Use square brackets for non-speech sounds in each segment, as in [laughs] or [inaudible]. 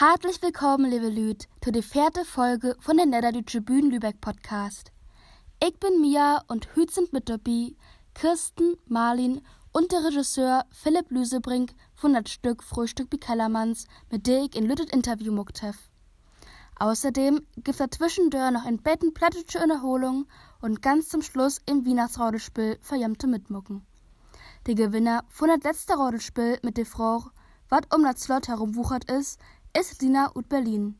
Herzlich willkommen, liebe Lüd, zu der vierten Folge von der Niederdeutsche Bühnen Lübeck Podcast. Ich bin Mia und hüt sind mit dabei Kirsten, Marlin und der Regisseur Philipp Lüsebrink von das Stück Frühstück wie Kellermanns, mit der ich in Lüdet Interview muckt hef. Außerdem gibt er zwischendurch noch ein Betten plattische Erholung und ganz zum Schluss im Weihnachtsrodelspiel verjammte Mitmucken. Der Gewinner von das letzte Rodelspiel mit der Frau, wat um das Slot herumwuchert ist, ist Lina ut Berlin.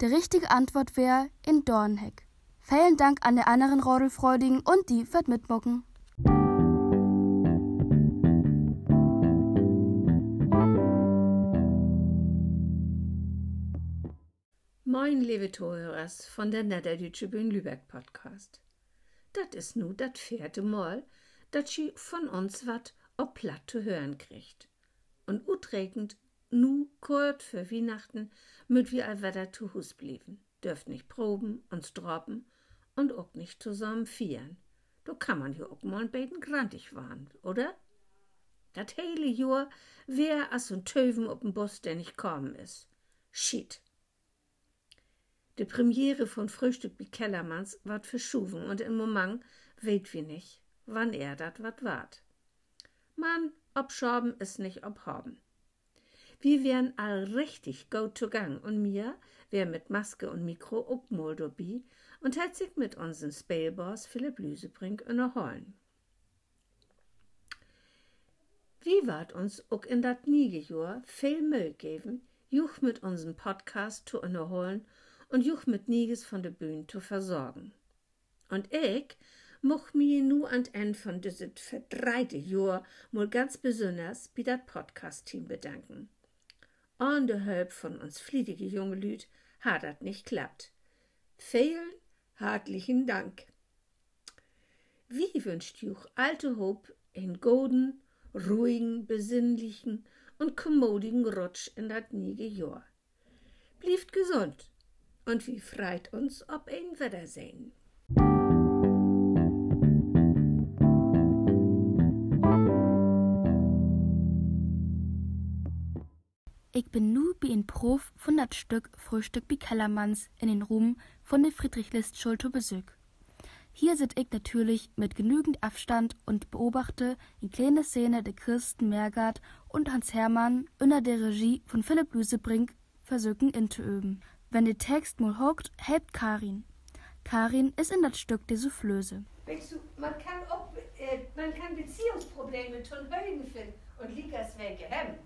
Die richtige Antwort wäre in Dornheck. Vielen Dank an der anderen Rodelfreudigen und die wird mitmucken. Moin, liebe Zuhörers von der Niederdeutsche Bühn Lübeck Podcast. Dat is nu dat vierte Mal, dat sie von uns wat ob platt zu hören kriegt. Und utregend nu kurz für Weihnachten müt wir all wetter zu Hus blieben. Dürft nicht proben, uns droppen und auch nicht zusammen vieren. Da kann man ja auch mal beten grantig waren, oder? Dat hele Jahr wär as und Töven ob'n Bus, der nicht kommen is. Shit. Die Premiere von Frühstück wie Kellermanns ward verschuven und im Moment weet wir nicht, wann er dat wat ward. Man, obschoben is nicht obhaben. Wir wären all richtig go to gang und mir wär mit Maske und Mikro ook mal dabei und hat sich mit unseren Spellboss Philipp Lüsebrink unterholen. Wie ward uns ook in dat Niegejahr viel Müll geben, juch mit unserem Podcast zu unterholen und juch mit Nieges von der Bühne zu versorgen. Und ich moch mi nu an End von disit verdreite Jahr mal ganz besonders bei dat Podcast-Team bedanken. An der Hälp von uns fliedige junge Lüd hat dat nicht klappt. Vielen herzlichen Dank. Wie wünscht juch alte Hob in golden, ruhigen, besinnlichen und kommodigen Rutsch in dat niege Jahr. Blieft gesund und wie freit uns ob ein Wiedersehen. Ich bin nu wie ein Prof von dat Stück Frühstück wie Kellermanns in den Ruhm von der Friedrich-List-Schule zu. Hier sit ich natürlich mit genügend Abstand und beobachte in kleine Szene der Kirsten Mergard und Hans Hermann unter der Regie von Philipp Lüsebrink versuchen inzuüben. Wenn der Text mal hockt, helpt Karin. Karin ist in das Stück der Soufflöse. Man kann auch, äh, man kann Beziehungsprobleme tun Höhen finden und Likas Wege hemmen.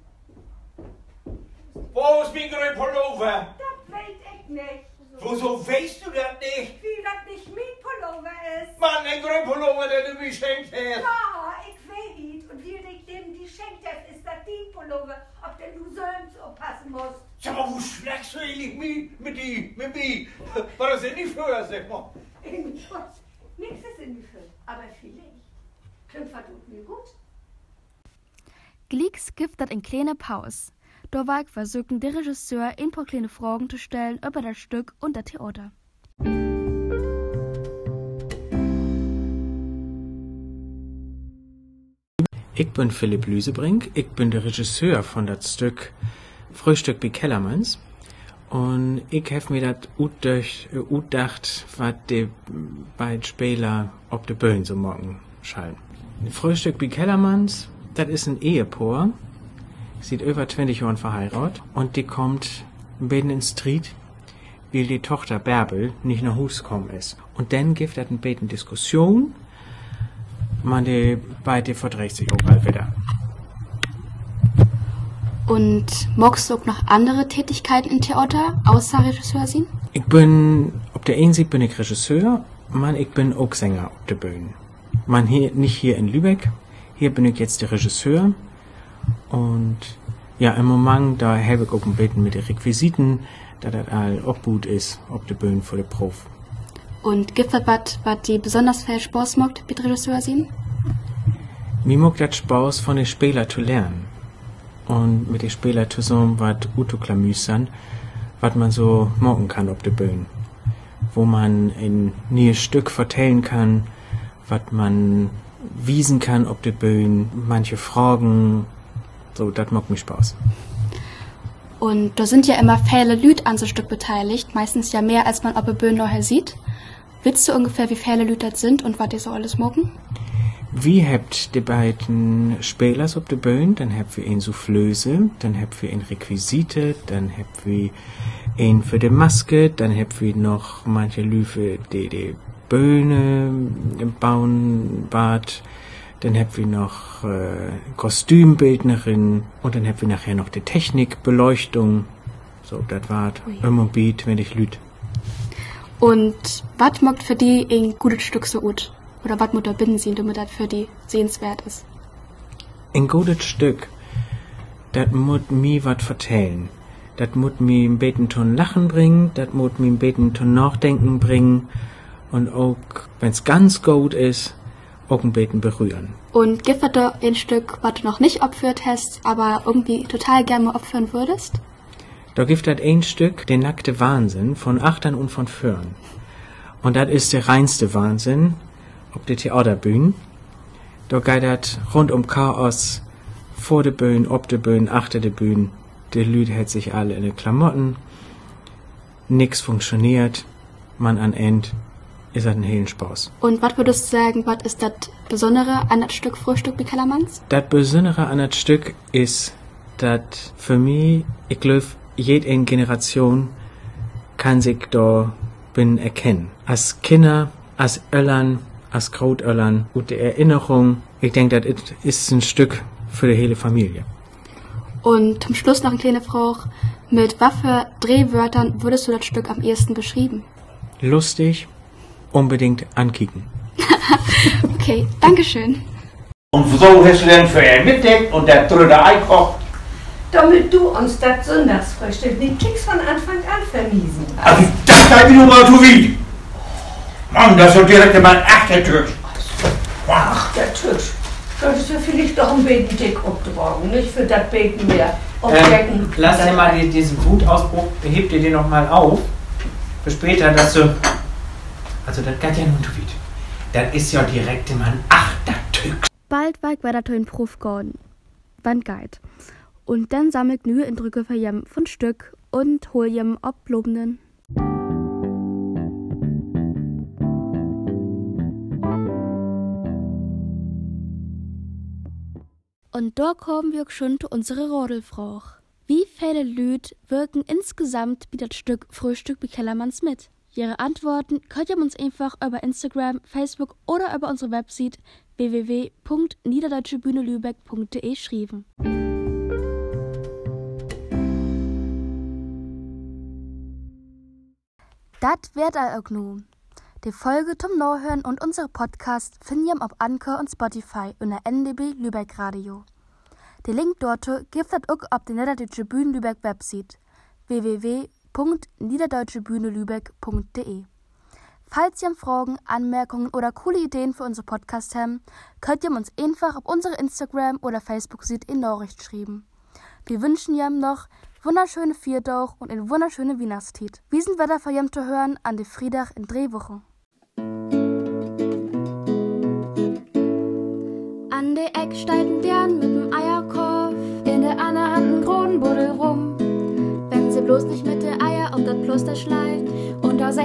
Wo ist mein grüner Pullover? Das weet ich nicht. Wieso weißt du das nicht? Wie das nicht mein Pullover ist. Mann, ein grüner Pullover, den du mir geschenkt hast. Ja, ich weiß nicht. Und wie ich dem die schenkt hat, ist das dein Pullover, ob denn du sonst aufpassen musst. Sag mal, wo schlägst du eigentlich mit, mit die, mit mir? War das denn nicht früher, sag mal? In Schutz. Nichts ist in die Fülle, aber vielleicht. Klingt verdammt mir gut. Gleeks gibt dat in kleine Pause. Ich versuchen, der Regisseur kleine Fragen zu stellen über das Stück und das Theater. Ich bin Philipp Lüsebrink, ich bin der Regisseur von das Stück Frühstück wie Kellermanns. Und ich habe mir das utdacht, was die beiden Spieler auf der Bühne so morgen schallen. Frühstück wie Kellermanns, das ist ein Ehepaar, sieht über 20 Jahren verheiratet und die kommt beiden in Street, weil die Tochter Bärbel nicht nach Hus gekommen ist. Und dann gibt es eine beten Diskussion, man die beide verdreht sich auch mal wieder. Und magst du auch noch andere Tätigkeiten im Theater außer Regisseur sein? Ich bin, auf der einen Seite bin ich Regisseur, man, ich bin auch Sänger auf der Bühne. Man, hier, nicht hier in Lübeck, hier bin ich jetzt der Regisseur und ja, im Moment, da habe ich auch ein bisschen mit den Requisiten, dass das all obgut ist, ob de Bühne für de Prof. Und gibt es was, was die besonders viel Spaß macht, mit Regisseur sehen? Mir mag das Spaß von den Spielern zu lernen. Und mit den Spielern zusammen was utuklamüsern, was man so morgen kann auf der Bühne. Wo man ein neues Stück vertellen kann, was man wiesen kann auf der Bühne, manche Fragen, so, das macht mir Spaß. Und da sind ja immer viele Lüd an so Stück beteiligt, meistens ja mehr, als man auf der Bühne nachher sieht. Willst du ungefähr, wie viele Lüd das sind und was die so alles mogen? Wie habt die beiden Spielers auf der Bühne, dann habt ihr ein Soufflöse, dann habt ihr ein Requisite, dann habt ihr ein für die Maske, dann habt ihr noch manche Lüfe, die die Bühne bauen, Bad, dann habt ihr noch äh, Kostümbildnerin und dann habt ihr nachher noch die Technik, Beleuchtung. So, das war immer Beat, wenn ich lüt. Und was macht für die ein gutes Stück so gut? Oder was muss da binden sie, damit das für die sehenswert ist? Ein gutes Stück, das muss mir wat vertellen. Das muss mir ein beten Ton Lachen bringen, das muss mir ein beten Ton Nachdenken bringen und auch, wenn's ganz gut ist, beten berühren. Und gibt es da ein Stück, was du noch nicht opfert hast, aber irgendwie total gerne opfern würdest? Da gibt das ein Stück, den nackte Wahnsinn von Achtern und von Föhren. Und das ist der reinste Wahnsinn auf der Theaterbühne. Da geht rund um Chaos, vor der Bühne, ob der Bühne, achter der Bühne. Die Leute hält sich alle in den Klamotten. Nix funktioniert. Man an End ist ein hellen Spaß. Und was würdest du sagen, was ist das Besondere an das Stück Frühstück wie Kellermanns? Das Besondere an das Stück ist, dass für mich, ich glaube, jede Generation kann sich da bin erkennen. Als Kinder, als Öllern, als Krautöllern, gute Erinnerung. Ich denke, das ist ein Stück für die hele Familie. Und zum Schluss noch eine kleine Frage. Mit was für Drehwörtern würdest du das Stück am ehesten beschrieben? Lustig, unbedingt ankicken. [laughs] Okay, Dankeschön. Und so hast du dann für ihn mitdeckt und der dritte Ei kocht. Damit du uns das Sonntagsfrühstück nicht kriegst von Anfang an vermiesen hast. Also das sei wieder mal zu viel. Mann, das ist doch direkt mal ein echter Tisch. Ach, der Tisch. Könntest du vielleicht doch ein Beten dick abtragen, nicht für das Beten mehr. Ähm, lass dir mal die, diesen Wutausbruch, heb dir den noch mal auf. Für später, dass du. Also, das geht ja nun zu weit. Das ist ja direkt immer ein achter Tück. Bald war ich weiter in Prof geworden. Wann geht. Und dann sammelt nü in Drücke für jem von Stück und hol jem oblobenden. Und da kommen wir schon zu unserer Rodelfrage. Wie viele Lüd wirken insgesamt mit das Stück Frühstück bei Kellermanns mit? Ihre Antworten könnt ihr uns einfach über Instagram, Facebook oder über unsere Website www.niederdeutschebühnelübeck.de schreiben. Das wird auch nu. Die Folge zum Nachhören und unsere Podcast finden ihr auf Anchor und Spotify unter NDB Lübeck Radio. Den Link dort gibt es auch auf der Niederdeutsche Bühne Lübeck Website www.niederdeutschebühnelübeck.de. Falls ihr Fragen, Anmerkungen oder coole Ideen für unsere Podcast haben, könnt ihr uns einfach auf unsere Instagram- oder Facebook-Seite in Nachricht schreiben. Wir wünschen ihr noch wunderschöne Viertauch und eine wunderschöne Weihnachtszeit. Wie sind Wetter für ihr zu hören an die Friedach in Drehwochen? An der Eck steigt ein Bären mit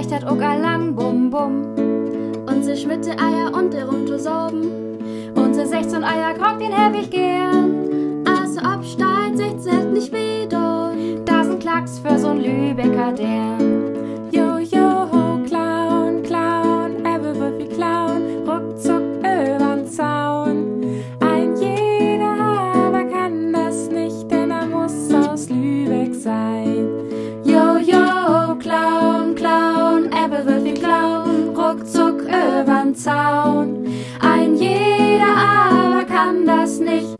und da secht dat auch lang bum bum. Schmidt die Eier und der zu sorben, und sie 16 Eier kocht den ewig gern. Also absteigt, secht sie halt nicht wieder, da sind Klacks für so'n Lübecker Dern. Zaun. Ein jeder aber kann das nicht,